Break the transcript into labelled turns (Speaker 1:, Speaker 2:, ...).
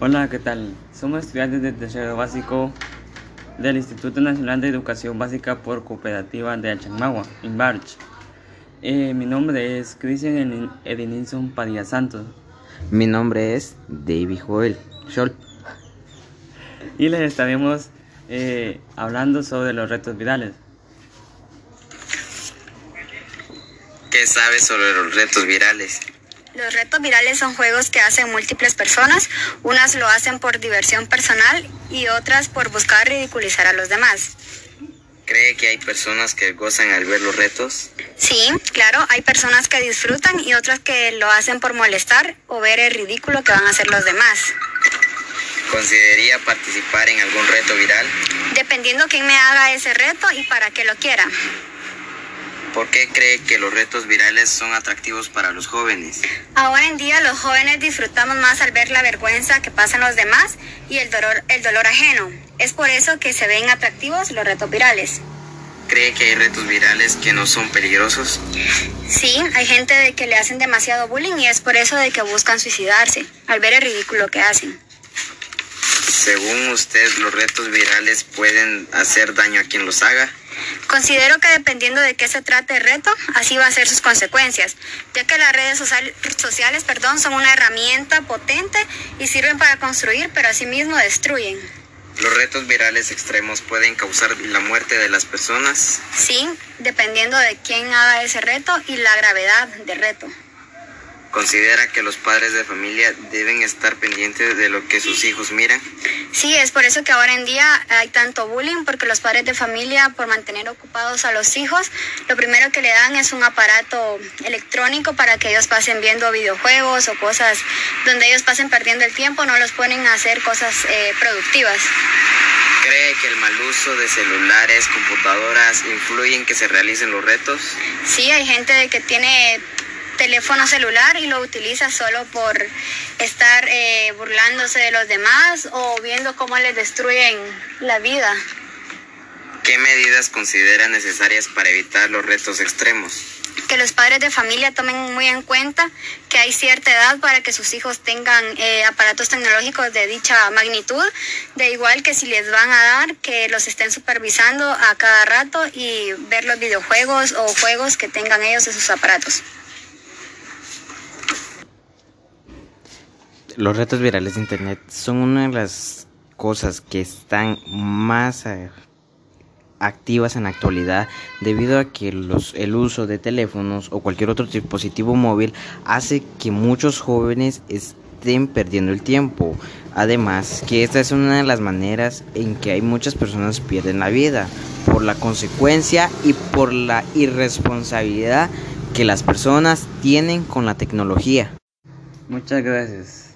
Speaker 1: Hola, ¿qué tal? Somos estudiantes de tercero básico del Instituto Nacional de Educación Básica por Cooperativa de Achangmagua, INBARCH. Eh, mi nombre es Cristian Edinilson Padilla Santos.
Speaker 2: Mi nombre es David Joel Scholl.
Speaker 1: Y les estaremos eh, hablando sobre los retos virales.
Speaker 2: ¿Qué sabes sobre los retos virales?
Speaker 3: Los retos virales son juegos que hacen múltiples personas. Unas lo hacen por diversión personal y otras por buscar ridiculizar a los demás.
Speaker 2: ¿Cree que hay personas que gozan al ver los retos?
Speaker 3: Sí, claro, hay personas que disfrutan y otras que lo hacen por molestar o ver el ridículo que van a hacer los demás.
Speaker 2: ¿Consideraría participar en algún reto viral?
Speaker 3: Dependiendo quién me haga ese reto y para qué lo quiera.
Speaker 2: ¿Por qué cree que los retos virales son atractivos para los jóvenes?
Speaker 3: Ahora en día los jóvenes disfrutamos más al ver la vergüenza que pasan los demás y el dolor, el dolor ajeno. Es por eso que se ven atractivos los retos virales.
Speaker 2: ¿Cree que hay retos virales que no son peligrosos?
Speaker 3: Sí, hay gente de que le hacen demasiado bullying y es por eso de que buscan suicidarse al ver el ridículo que hacen.
Speaker 2: Según usted, ¿los retos virales pueden hacer daño a quien los haga?
Speaker 3: Considero que dependiendo de qué se trate el reto, así va a ser sus consecuencias, ya que las redes sociales perdón, son una herramienta potente y sirven para construir, pero asimismo destruyen.
Speaker 2: ¿Los retos virales extremos pueden causar la muerte de las personas?
Speaker 3: Sí, dependiendo de quién haga ese reto y la gravedad del reto.
Speaker 2: ¿Considera que los padres de familia deben estar pendientes de lo que sus hijos miran?
Speaker 3: Sí, es por eso que ahora en día hay tanto bullying, porque los padres de familia, por mantener ocupados a los hijos, lo primero que le dan es un aparato electrónico para que ellos pasen viendo videojuegos o cosas donde ellos pasen perdiendo el tiempo, no los ponen a hacer cosas eh, productivas.
Speaker 2: ¿Cree que el mal uso de celulares, computadoras influye en que se realicen los retos?
Speaker 3: Sí, hay gente que tiene teléfono celular y lo utiliza solo por estar eh, burlándose de los demás o viendo cómo les destruyen la vida.
Speaker 2: ¿Qué medidas considera necesarias para evitar los retos extremos?
Speaker 3: que los padres de familia tomen muy en cuenta que hay cierta edad para que sus hijos tengan eh, aparatos tecnológicos de dicha magnitud, de igual que si les van a dar, que los estén supervisando a cada rato y ver los videojuegos o juegos que tengan ellos en sus aparatos.
Speaker 4: Los retos virales de Internet son una de las cosas que están más activas en la actualidad debido a que los, el uso de teléfonos o cualquier otro dispositivo móvil hace que muchos jóvenes estén perdiendo el tiempo. Además, que esta es una de las maneras en que hay muchas personas pierden la vida por la consecuencia y por la irresponsabilidad que las personas tienen con la tecnología.
Speaker 1: Muchas gracias.